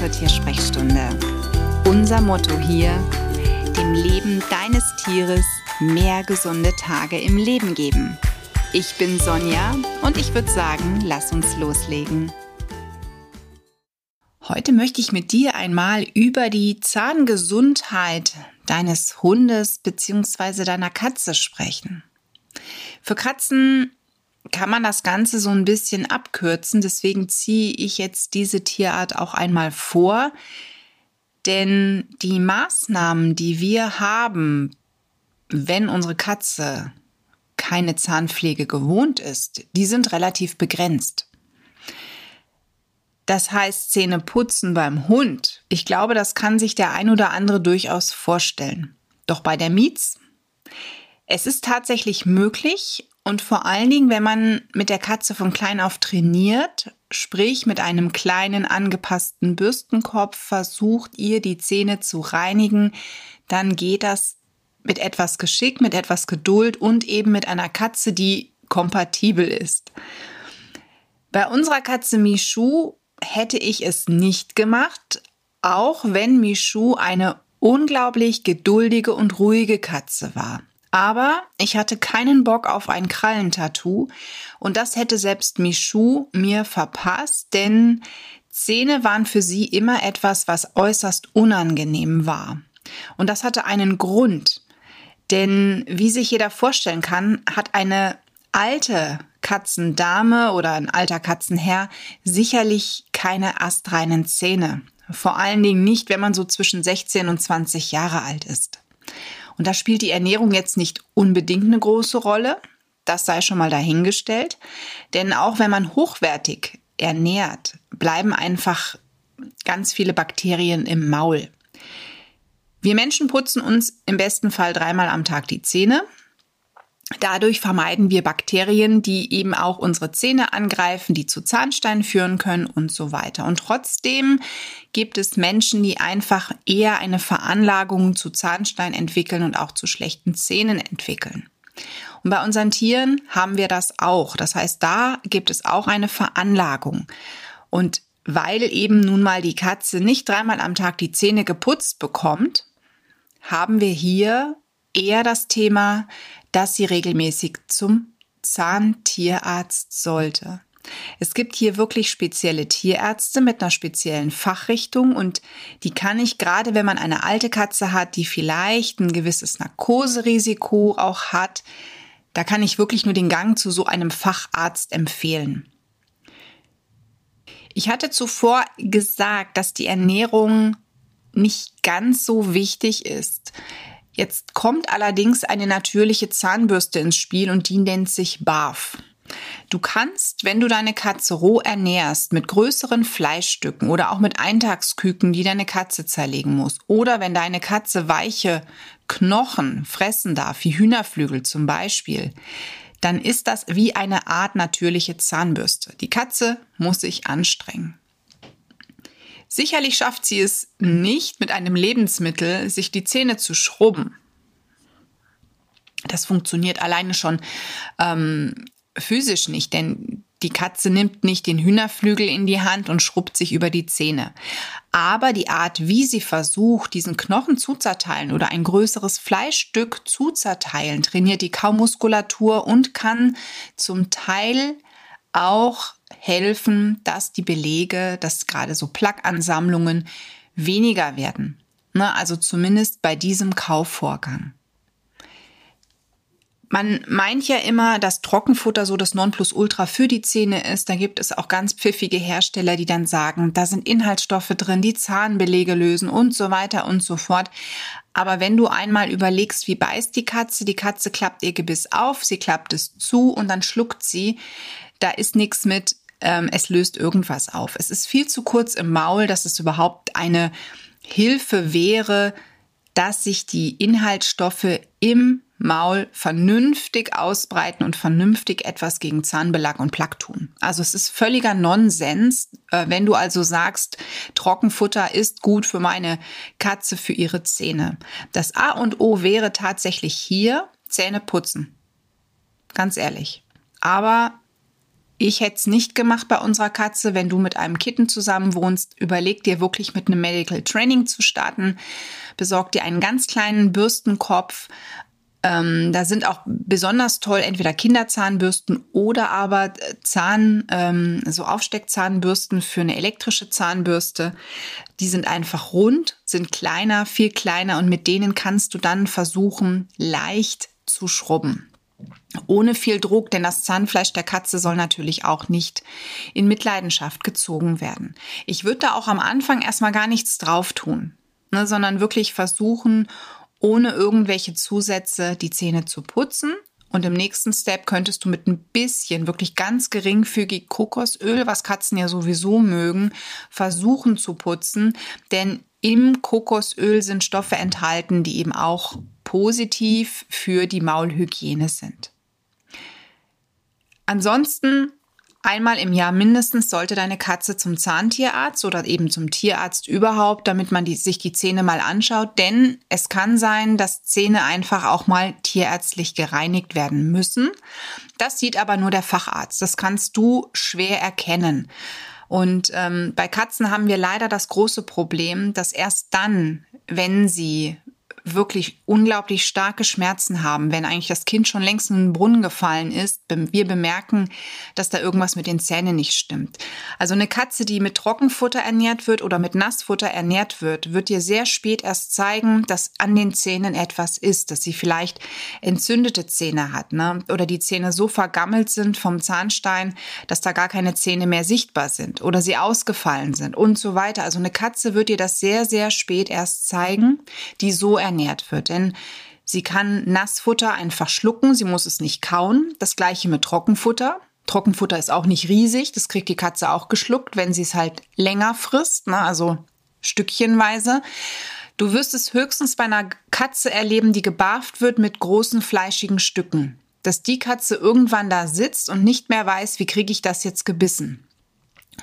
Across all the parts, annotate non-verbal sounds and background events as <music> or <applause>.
zur Tiersprechstunde. Unser Motto hier, dem Leben deines Tieres mehr gesunde Tage im Leben geben. Ich bin Sonja und ich würde sagen, lass uns loslegen. Heute möchte ich mit dir einmal über die Zahngesundheit deines Hundes bzw. deiner Katze sprechen. Für Katzen kann man das Ganze so ein bisschen abkürzen. Deswegen ziehe ich jetzt diese Tierart auch einmal vor. Denn die Maßnahmen, die wir haben, wenn unsere Katze keine Zahnpflege gewohnt ist, die sind relativ begrenzt. Das heißt, Zähne putzen beim Hund. Ich glaube, das kann sich der ein oder andere durchaus vorstellen. Doch bei der Miets, es ist tatsächlich möglich, und vor allen Dingen, wenn man mit der Katze von klein auf trainiert, sprich mit einem kleinen angepassten Bürstenkopf versucht, ihr die Zähne zu reinigen, dann geht das mit etwas Geschick, mit etwas Geduld und eben mit einer Katze, die kompatibel ist. Bei unserer Katze Michu hätte ich es nicht gemacht, auch wenn Michu eine unglaublich geduldige und ruhige Katze war. Aber ich hatte keinen Bock auf ein Krallentattoo und das hätte selbst Michu mir verpasst, denn Zähne waren für sie immer etwas, was äußerst unangenehm war. Und das hatte einen Grund. Denn wie sich jeder vorstellen kann, hat eine alte Katzendame oder ein alter Katzenherr sicherlich keine astreinen Zähne. Vor allen Dingen nicht, wenn man so zwischen 16 und 20 Jahre alt ist. Und da spielt die Ernährung jetzt nicht unbedingt eine große Rolle. Das sei schon mal dahingestellt. Denn auch wenn man hochwertig ernährt, bleiben einfach ganz viele Bakterien im Maul. Wir Menschen putzen uns im besten Fall dreimal am Tag die Zähne. Dadurch vermeiden wir Bakterien, die eben auch unsere Zähne angreifen, die zu Zahnsteinen führen können und so weiter. Und trotzdem gibt es Menschen, die einfach eher eine Veranlagung zu Zahnstein entwickeln und auch zu schlechten Zähnen entwickeln. Und bei unseren Tieren haben wir das auch. Das heißt, da gibt es auch eine Veranlagung. Und weil eben nun mal die Katze nicht dreimal am Tag die Zähne geputzt bekommt, haben wir hier eher das Thema, dass sie regelmäßig zum Zahntierarzt sollte. Es gibt hier wirklich spezielle Tierärzte mit einer speziellen Fachrichtung und die kann ich gerade, wenn man eine alte Katze hat, die vielleicht ein gewisses Narkoserisiko auch hat, da kann ich wirklich nur den Gang zu so einem Facharzt empfehlen. Ich hatte zuvor gesagt, dass die Ernährung nicht ganz so wichtig ist. Jetzt kommt allerdings eine natürliche Zahnbürste ins Spiel und die nennt sich BARF. Du kannst, wenn du deine Katze roh ernährst, mit größeren Fleischstücken oder auch mit Eintagsküken, die deine Katze zerlegen muss, oder wenn deine Katze weiche Knochen fressen darf, wie Hühnerflügel zum Beispiel, dann ist das wie eine Art natürliche Zahnbürste. Die Katze muss sich anstrengen. Sicherlich schafft sie es nicht, mit einem Lebensmittel sich die Zähne zu schrubben. Das funktioniert alleine schon ähm, physisch nicht, denn die Katze nimmt nicht den Hühnerflügel in die Hand und schrubbt sich über die Zähne. Aber die Art, wie sie versucht, diesen Knochen zu zerteilen oder ein größeres Fleischstück zu zerteilen, trainiert die Kaumuskulatur und kann zum Teil auch helfen, dass die Belege, dass gerade so Plaqueansammlungen weniger werden. Ne, also zumindest bei diesem Kaufvorgang. Man meint ja immer, dass Trockenfutter so das Nonplusultra für die Zähne ist. Da gibt es auch ganz pfiffige Hersteller, die dann sagen, da sind Inhaltsstoffe drin, die Zahnbelege lösen und so weiter und so fort. Aber wenn du einmal überlegst, wie beißt die Katze, die Katze klappt ihr Gebiss auf, sie klappt es zu und dann schluckt sie, da ist nichts mit, ähm, es löst irgendwas auf. Es ist viel zu kurz im Maul, dass es überhaupt eine Hilfe wäre, dass sich die Inhaltsstoffe im Maul vernünftig ausbreiten und vernünftig etwas gegen Zahnbelag und Plaque tun. Also es ist völliger Nonsens, äh, wenn du also sagst, Trockenfutter ist gut für meine Katze, für ihre Zähne. Das A und O wäre tatsächlich hier Zähne putzen. Ganz ehrlich. Aber Ich hätte es nicht gemacht bei unserer Katze. Wenn du mit einem Kitten zusammen wohnst, überleg dir wirklich mit einem Medical Training zu starten. Besorg dir einen ganz kleinen Bürstenkopf. Ähm, da sind auch besonders toll entweder Kinderzahnbürsten oder aber Zahn, ähm, so Aufsteckzahnbürsten für eine elektrische Zahnbürste. Die sind einfach rund, sind kleiner, viel kleiner und mit denen kannst du dann versuchen, leicht zu schrubben ohne viel Druck, denn das Zahnfleisch der Katze soll natürlich auch nicht in Mitleidenschaft gezogen werden. Ich würde da auch am Anfang erstmal gar nichts drauf tun, ne, sondern wirklich versuchen, ohne irgendwelche Zusätze die Zähne zu putzen. Und im nächsten Step könntest du mit ein bisschen, wirklich ganz geringfügig Kokosöl, was Katzen ja sowieso mögen, versuchen zu putzen. Denn im Kokosöl sind Stoffe enthalten, die eben auch positiv für die Maulhygiene sind. Ansonsten einmal im Jahr mindestens sollte deine Katze zum Zahntierarzt oder eben zum Tierarzt überhaupt, damit man die, sich die Zähne mal anschaut. Denn es kann sein, dass Zähne einfach auch mal tierärztlich gereinigt werden müssen. Das sieht aber nur der Facharzt. Das kannst du schwer erkennen. Und ähm, bei Katzen haben wir leider das große Problem, dass erst dann, wenn sie wirklich unglaublich starke Schmerzen haben, wenn eigentlich das Kind schon längst in den Brunnen gefallen ist, wir bemerken, dass da irgendwas mit den Zähnen nicht stimmt. Also eine Katze, die mit Trockenfutter ernährt wird oder mit Nassfutter ernährt wird, wird dir sehr spät erst zeigen, dass an den Zähnen etwas ist, dass sie vielleicht entzündete Zähne hat, ne? Oder die Zähne so vergammelt sind vom Zahnstein, dass da gar keine Zähne mehr sichtbar sind oder sie ausgefallen sind und so weiter. Also eine Katze wird dir das sehr, sehr spät erst zeigen, die so ernährt wird. Denn sie kann Nassfutter einfach schlucken, sie muss es nicht kauen. Das gleiche mit Trockenfutter. Trockenfutter ist auch nicht riesig, das kriegt die Katze auch geschluckt, wenn sie es halt länger frisst, ne? also stückchenweise. Du wirst es höchstens bei einer Katze erleben, die gebarft wird mit großen fleischigen Stücken. Dass die Katze irgendwann da sitzt und nicht mehr weiß, wie kriege ich das jetzt gebissen.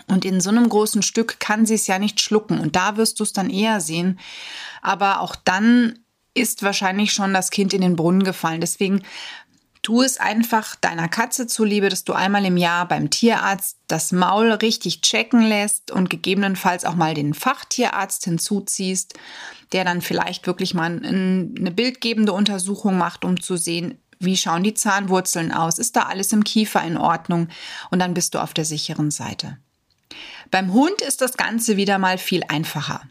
Und in so einem großen Stück kann sie es ja nicht schlucken. Und da wirst du es dann eher sehen. Aber auch dann ist wahrscheinlich schon das Kind in den Brunnen gefallen. Deswegen tu es einfach deiner Katze zuliebe, dass du einmal im Jahr beim Tierarzt das Maul richtig checken lässt und gegebenenfalls auch mal den Fachtierarzt hinzuziehst, der dann vielleicht wirklich mal eine bildgebende Untersuchung macht, um zu sehen, wie schauen die Zahnwurzeln aus? Ist da alles im Kiefer in Ordnung? Und dann bist du auf der sicheren Seite. Beim Hund ist das Ganze wieder mal viel einfacher.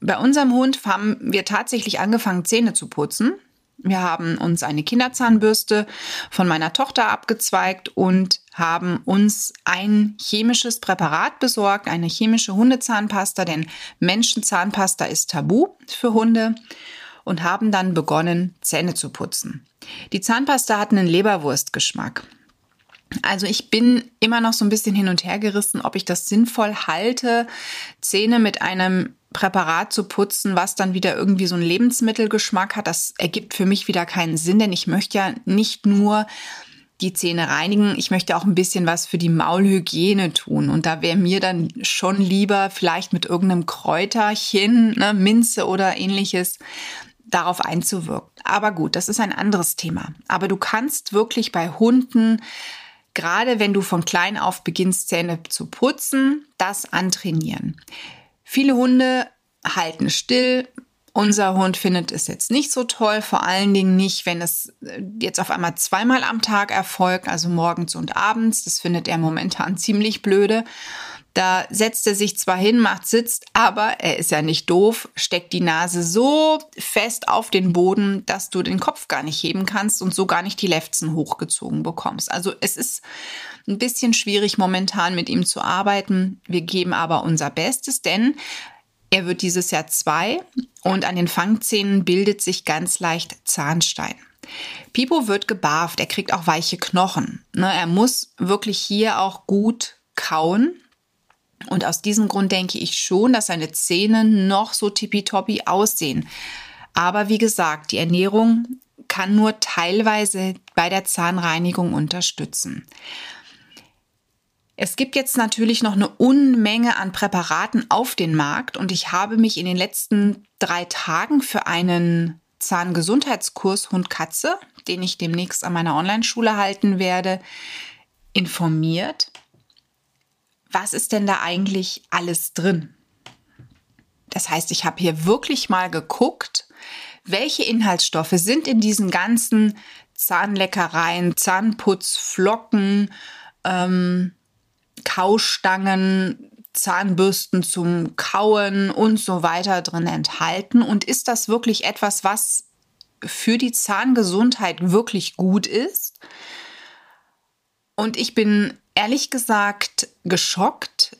Bei unserem Hund haben wir tatsächlich angefangen, Zähne zu putzen. Wir haben uns eine Kinderzahnbürste von meiner Tochter abgezweigt und haben uns ein chemisches Präparat besorgt, eine chemische Hundezahnpasta, denn Menschenzahnpasta ist tabu für Hunde und haben dann begonnen, Zähne zu putzen. Die Zahnpasta hat einen Leberwurstgeschmack. Also ich bin immer noch so ein bisschen hin und her gerissen, ob ich das sinnvoll halte, Zähne mit einem Präparat zu putzen, was dann wieder irgendwie so einen Lebensmittelgeschmack hat. Das ergibt für mich wieder keinen Sinn, denn ich möchte ja nicht nur die Zähne reinigen, ich möchte auch ein bisschen was für die Maulhygiene tun. Und da wäre mir dann schon lieber vielleicht mit irgendeinem Kräuterchen, ne, Minze oder ähnliches, darauf einzuwirken. Aber gut, das ist ein anderes Thema. Aber du kannst wirklich bei Hunden gerade wenn du von klein auf beginnst, Zähne zu putzen, das antrainieren. Viele Hunde halten still. Unser Hund findet es jetzt nicht so toll, vor allen Dingen nicht, wenn es äh, jetzt auf einmal zweimal am Tag erfolgt, also morgens und abends. Das findet er momentan <laughs> ziemlich blöde. Da setzt er sich zwar hin, macht sitzt, aber er ist ja nicht doof, steckt die Nase so fest auf den Boden, dass du den Kopf gar nicht heben kannst und so gar nicht die Lefzen hochgezogen bekommst. Also es ist ein bisschen schwierig momentan mit ihm zu arbeiten. Wir geben aber unser Bestes, denn er wird dieses Jahr zwei und an den Fangzähnen bildet sich ganz leicht Zahnstein. Pipo wird gebarft, er kriegt auch weiche Knochen. Ne, er muss wirklich hier auch gut kauen, und aus diesem Grund denke ich schon, dass seine Zähne noch so tippitoppi aussehen. Aber wie gesagt, die Ernährung kann nur teilweise bei der Zahnreinigung unterstützen. Es gibt jetzt natürlich noch eine Unmenge an Präparaten auf den Markt und ich habe mich in den letzten drei Tagen für einen Zahngesundheitskurs Hund-Katze, den ich demnächst an meiner Online-Schule halten werde, informiert was ist denn da eigentlich alles drin? Das heißt, ich habe hier wirklich mal geguckt, welche Inhaltsstoffe sind in diesen ganzen Zahnleckereien, Zahnputzflocken, ähm, Kaustangen, Zahnbürsten zum Kauen und so weiter drin enthalten? Und ist das wirklich etwas, was für die Zahngesundheit wirklich gut ist? Und ich bin ehrlich gesagt geschockt,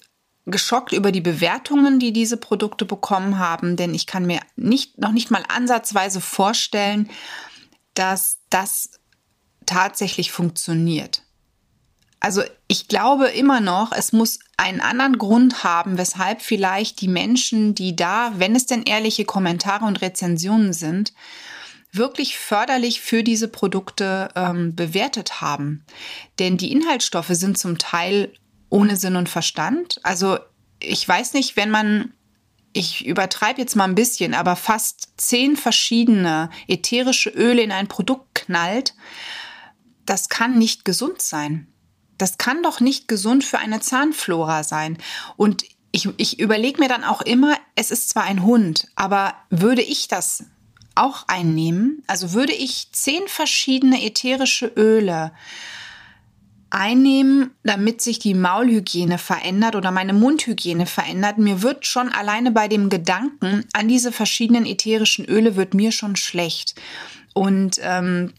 geschockt über die Bewertungen, die diese Produkte bekommen haben, denn ich kann mir nicht, noch nicht mal ansatzweise vorstellen, dass das tatsächlich funktioniert. Also ich glaube immer noch, es muss einen anderen Grund haben, weshalb vielleicht die Menschen, die da, wenn es denn ehrliche Kommentare und Rezensionen sind, wirklich förderlich für diese Produkte ähm, bewertet haben. Denn die Inhaltsstoffe sind zum Teil ohne Sinn und Verstand. Also ich weiß nicht, wenn man, ich übertreibe jetzt mal ein bisschen, aber fast zehn verschiedene ätherische Öle in ein Produkt knallt, das kann nicht gesund sein. Das kann doch nicht gesund für eine Zahnflora sein. Und ich, ich überlege mir dann auch immer, es ist zwar ein Hund, aber würde ich das auch einnehmen? Also würde ich zehn verschiedene ätherische Öle einnehmen, damit sich die Maulhygiene verändert oder meine Mundhygiene verändert. Mir wird schon alleine bei dem Gedanken an diese verschiedenen ätherischen Öle wird mir schon schlecht. Und ähm,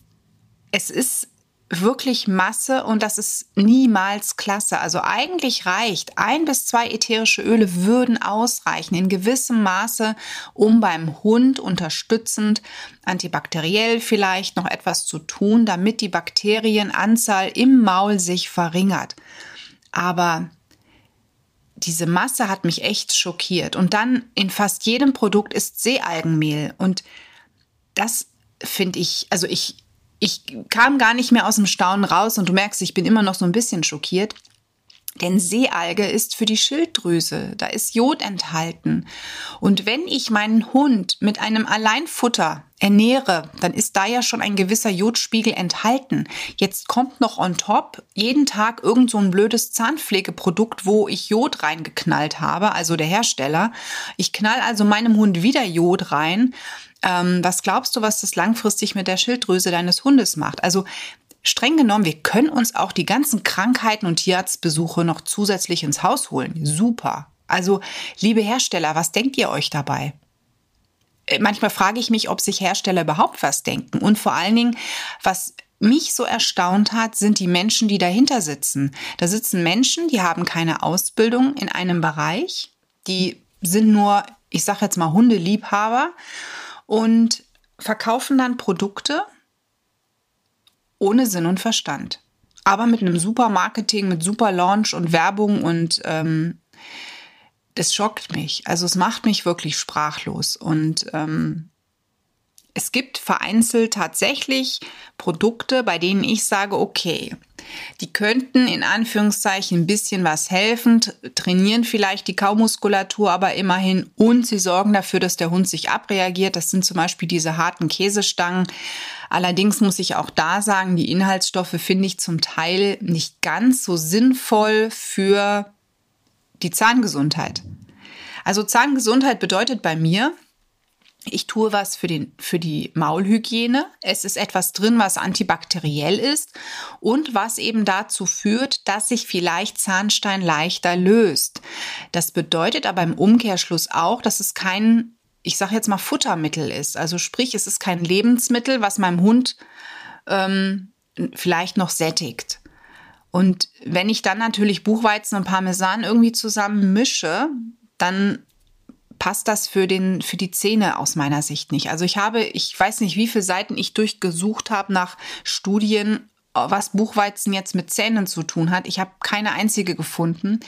es ist wirklich Masse und das ist niemals klasse. Also eigentlich reicht ein bis zwei ätherische Öle würden ausreichen in gewissem Maße, um beim Hund unterstützend antibakteriell vielleicht noch etwas zu tun, damit die Bakterienanzahl im Maul sich verringert. Aber diese Masse hat mich echt schockiert. Und dann in fast jedem Produkt ist Seealgenmehl. Und das finde ich, also ich, ich kam gar nicht mehr aus dem Staunen raus und du merkst, ich bin immer noch so ein bisschen schockiert. Denn Seealge ist für die Schilddrüse, da ist Jod enthalten. Und wenn ich meinen Hund mit einem Alleinfutter ernähre, dann ist da ja schon ein gewisser Jodspiegel enthalten. Jetzt kommt noch on top jeden Tag irgend so ein blödes Zahnpflegeprodukt, wo ich Jod reingeknallt habe, also der Hersteller. Ich knall also meinem Hund wieder Jod rein. Ähm, was glaubst du, was das langfristig mit der Schilddrüse deines Hundes macht? Also streng genommen, wir können uns auch die ganzen Krankheiten und Tierarztbesuche noch zusätzlich ins Haus holen. Super. Also, liebe Hersteller, was denkt ihr euch dabei? Äh, manchmal frage ich mich, ob sich Hersteller überhaupt was denken. Und vor allen Dingen, was mich so erstaunt hat, sind die Menschen, die dahinter sitzen. Da sitzen Menschen, die haben keine Ausbildung in einem Bereich, die sind nur, ich sage jetzt mal, Hundeliebhaber und verkaufen dann Produkte ohne Sinn und Verstand. Aber mit einem super Marketing, mit super Launch und Werbung und ähm, das schockt mich. Also es macht mich wirklich sprachlos. Und ähm, es gibt vereinzelt tatsächlich Produkte, bei denen ich sage, okay, die könnten in Anführungszeichen ein bisschen was helfen, trainieren vielleicht die Kaumuskulatur aber immerhin und sie sorgen dafür, dass der Hund sich abreagiert. Das sind zum Beispiel diese harten Käsestangen. Allerdings muss ich auch da sagen, die Inhaltsstoffe finde ich zum Teil nicht ganz so sinnvoll für die Zahngesundheit. Also Zahngesundheit bedeutet bei mir, ich tue was für, den, für die Maulhygiene. Es ist etwas drin, was antibakteriell ist und was eben dazu führt, dass sich vielleicht Zahnstein leichter löst. Das bedeutet aber im Umkehrschluss auch, dass es kein, ich sage jetzt mal, Futtermittel ist. Also sprich, es ist kein Lebensmittel, was meinem Hund ähm, vielleicht noch sättigt. Und wenn ich dann natürlich Buchweizen und Parmesan irgendwie zusammen mische, dann passt das für den für die Zähne aus meiner Sicht nicht. Also ich habe, ich weiß nicht, wie viele Seiten ich durchgesucht habe nach Studien, was Buchweizen jetzt mit Zähnen zu tun hat. Ich habe keine einzige gefunden.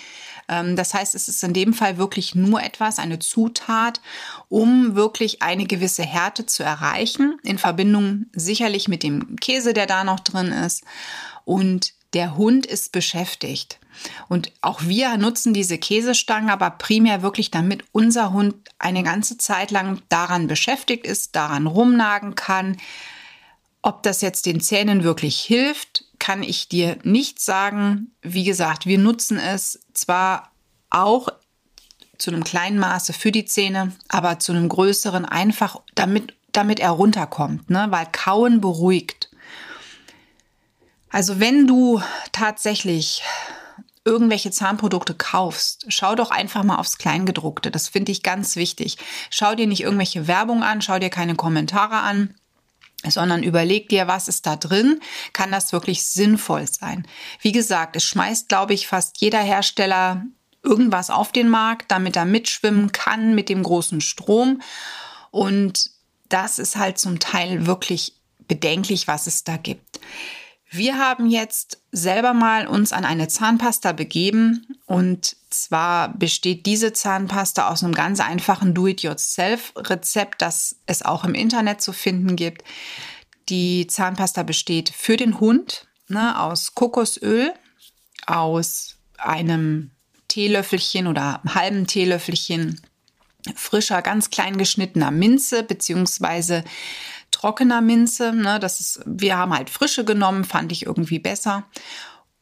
Ähm, das heißt, es ist in dem Fall wirklich nur etwas, eine Zutat, um wirklich eine gewisse Härte zu erreichen, in Verbindung sicherlich mit dem Käse, der da noch drin ist. Und der Hund ist beschäftigt. Und auch wir nutzen diese Käsestangen, aber primär wirklich, damit unser Hund eine ganze Zeit lang daran beschäftigt ist, daran rumnagen kann. Ob das jetzt den Zähnen wirklich hilft, kann ich dir nicht sagen. Wie gesagt, wir nutzen es zwar auch zu einem kleinen Maße für die Zähne, aber zu einem größeren einfach, damit, damit er runterkommt, ne? weil Kauen beruhigt. Also wenn du tatsächlich irgendwelche Zahnprodukte kaufst, schau doch einfach mal aufs Kleingedruckte. Das finde ich ganz wichtig. Schau dir nicht irgendwelche Werbung an, schau dir keine Kommentare an, sondern überleg dir, was ist da drin? Kann das wirklich sinnvoll sein? Wie gesagt, es schmeißt, glaube ich, fast jeder Hersteller irgendwas auf den Markt, damit er mitschwimmen kann mit dem großen Strom. Und das ist halt zum Teil wirklich bedenklich, was es da gibt. Wir haben jetzt selber mal uns an eine Zahnpasta begeben und zwar besteht diese Zahnpasta aus einem ganz einfachen Do-it-yourself-Rezept, das es auch im Internet zu finden gibt. Die Zahnpasta besteht für den Hund ne, aus Kokosöl, aus einem Teelöffelchen oder halben Teelöffelchen frischer, ganz klein geschnittener Minze beziehungsweise trockener Minze. Ne, das ist, wir haben halt frische genommen, fand ich irgendwie besser.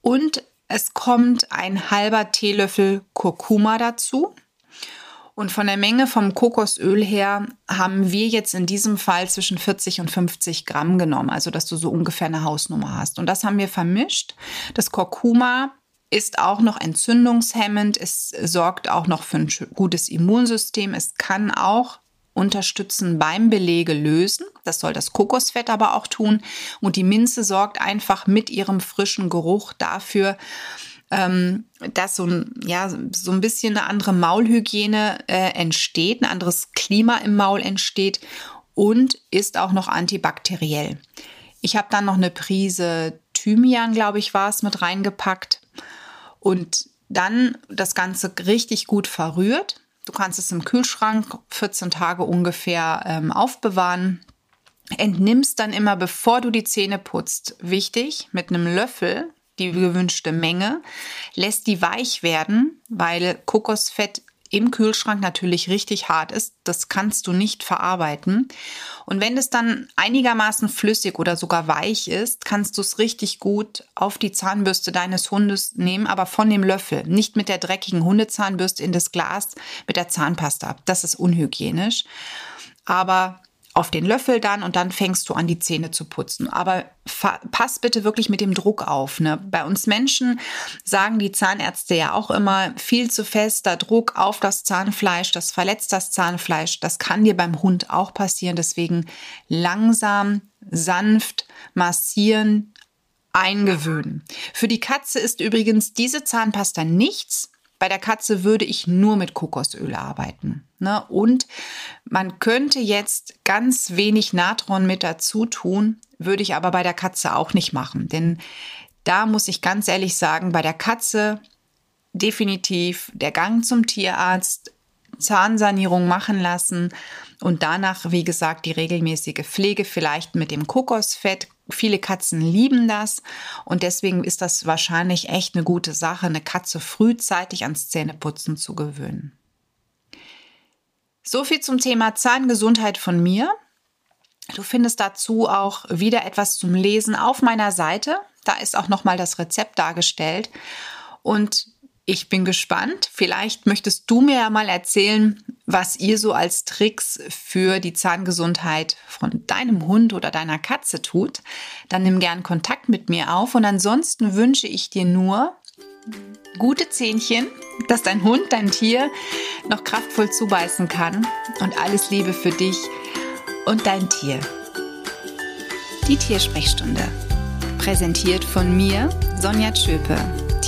Und es kommt ein halber Teelöffel Kurkuma dazu. Und von der Menge vom Kokosöl her haben wir jetzt in diesem Fall zwischen 40 und 50 Gramm genommen, also dass du so ungefähr eine Hausnummer hast. Und das haben wir vermischt. Das Kurkuma ist auch noch entzündungshemmend. Es sorgt auch noch für ein gutes Immunsystem. Es kann auch unterstützen beim Belege lösen. Das soll das Kokosfett aber auch tun. Und die Minze sorgt einfach mit ihrem frischen Geruch dafür, ähm, dass so ein, ja, so ein bisschen eine andere Maulhygiene äh, entsteht, ein anderes Klima im Maul entsteht und ist auch noch antibakteriell. Ich habe dann noch eine Prise Thymian, glaube ich, war es, mit reingepackt und dann das Ganze richtig gut verrührt. Du kannst es im Kühlschrank 14 Tage ungefähr ähm, aufbewahren. Entnimmst dann immer, bevor du die Zähne putzt, wichtig, mit einem Löffel die gewünschte Menge, lässt die weich werden, weil Kokosfett im Kühlschrank natürlich richtig hart ist. Das kannst du nicht verarbeiten. Und wenn es dann einigermaßen flüssig oder sogar weich ist, kannst du es richtig gut auf die Zahnbürste deines Hundes nehmen, aber von dem Löffel, nicht mit der dreckigen Hundezahnbürste in das Glas mit der Zahnpasta. Das ist unhygienisch. Aber auf den Löffel dann und dann fängst du an, die Zähne zu putzen. Aber pass bitte wirklich mit dem Druck auf. Ne? Bei uns Menschen sagen die Zahnärzte ja auch immer, viel zu fester Druck auf das Zahnfleisch, das verletzt das Zahnfleisch. Das kann dir beim Hund auch passieren. Deswegen langsam, sanft massieren, eingewöhnen. Für die Katze ist übrigens diese Zahnpasta nichts, bei der Katze würde ich nur mit Kokosöl arbeiten. Ne? Und man könnte jetzt ganz wenig Natron mit dazu tun, würde ich aber bei der Katze auch nicht machen. Denn da muss ich ganz ehrlich sagen, bei der Katze definitiv der Gang zum Tierarzt, Zahnsanierung machen lassen und danach, wie gesagt, die regelmäßige Pflege vielleicht mit dem Kokosfett. Viele Katzen lieben das und deswegen ist das wahrscheinlich echt eine gute Sache, eine Katze frühzeitig ans Zähneputzen zu gewöhnen. So viel zum Thema Zahngesundheit von mir. Du findest dazu auch wieder etwas zum Lesen auf meiner Seite. Da ist auch noch mal das Rezept dargestellt und ich bin gespannt. Vielleicht möchtest du mir ja mal erzählen, was ihr so als Tricks für die Zahngesundheit von deinem Hund oder deiner Katze tut. Dann nimm gern Kontakt mit mir auf. Und ansonsten wünsche ich dir nur gute Zähnchen, dass dein Hund, dein Tier noch kraftvoll zubeißen kann. Und alles Liebe für dich und dein Tier. Die Tiersprechstunde. Präsentiert von mir, Sonja Tschöpe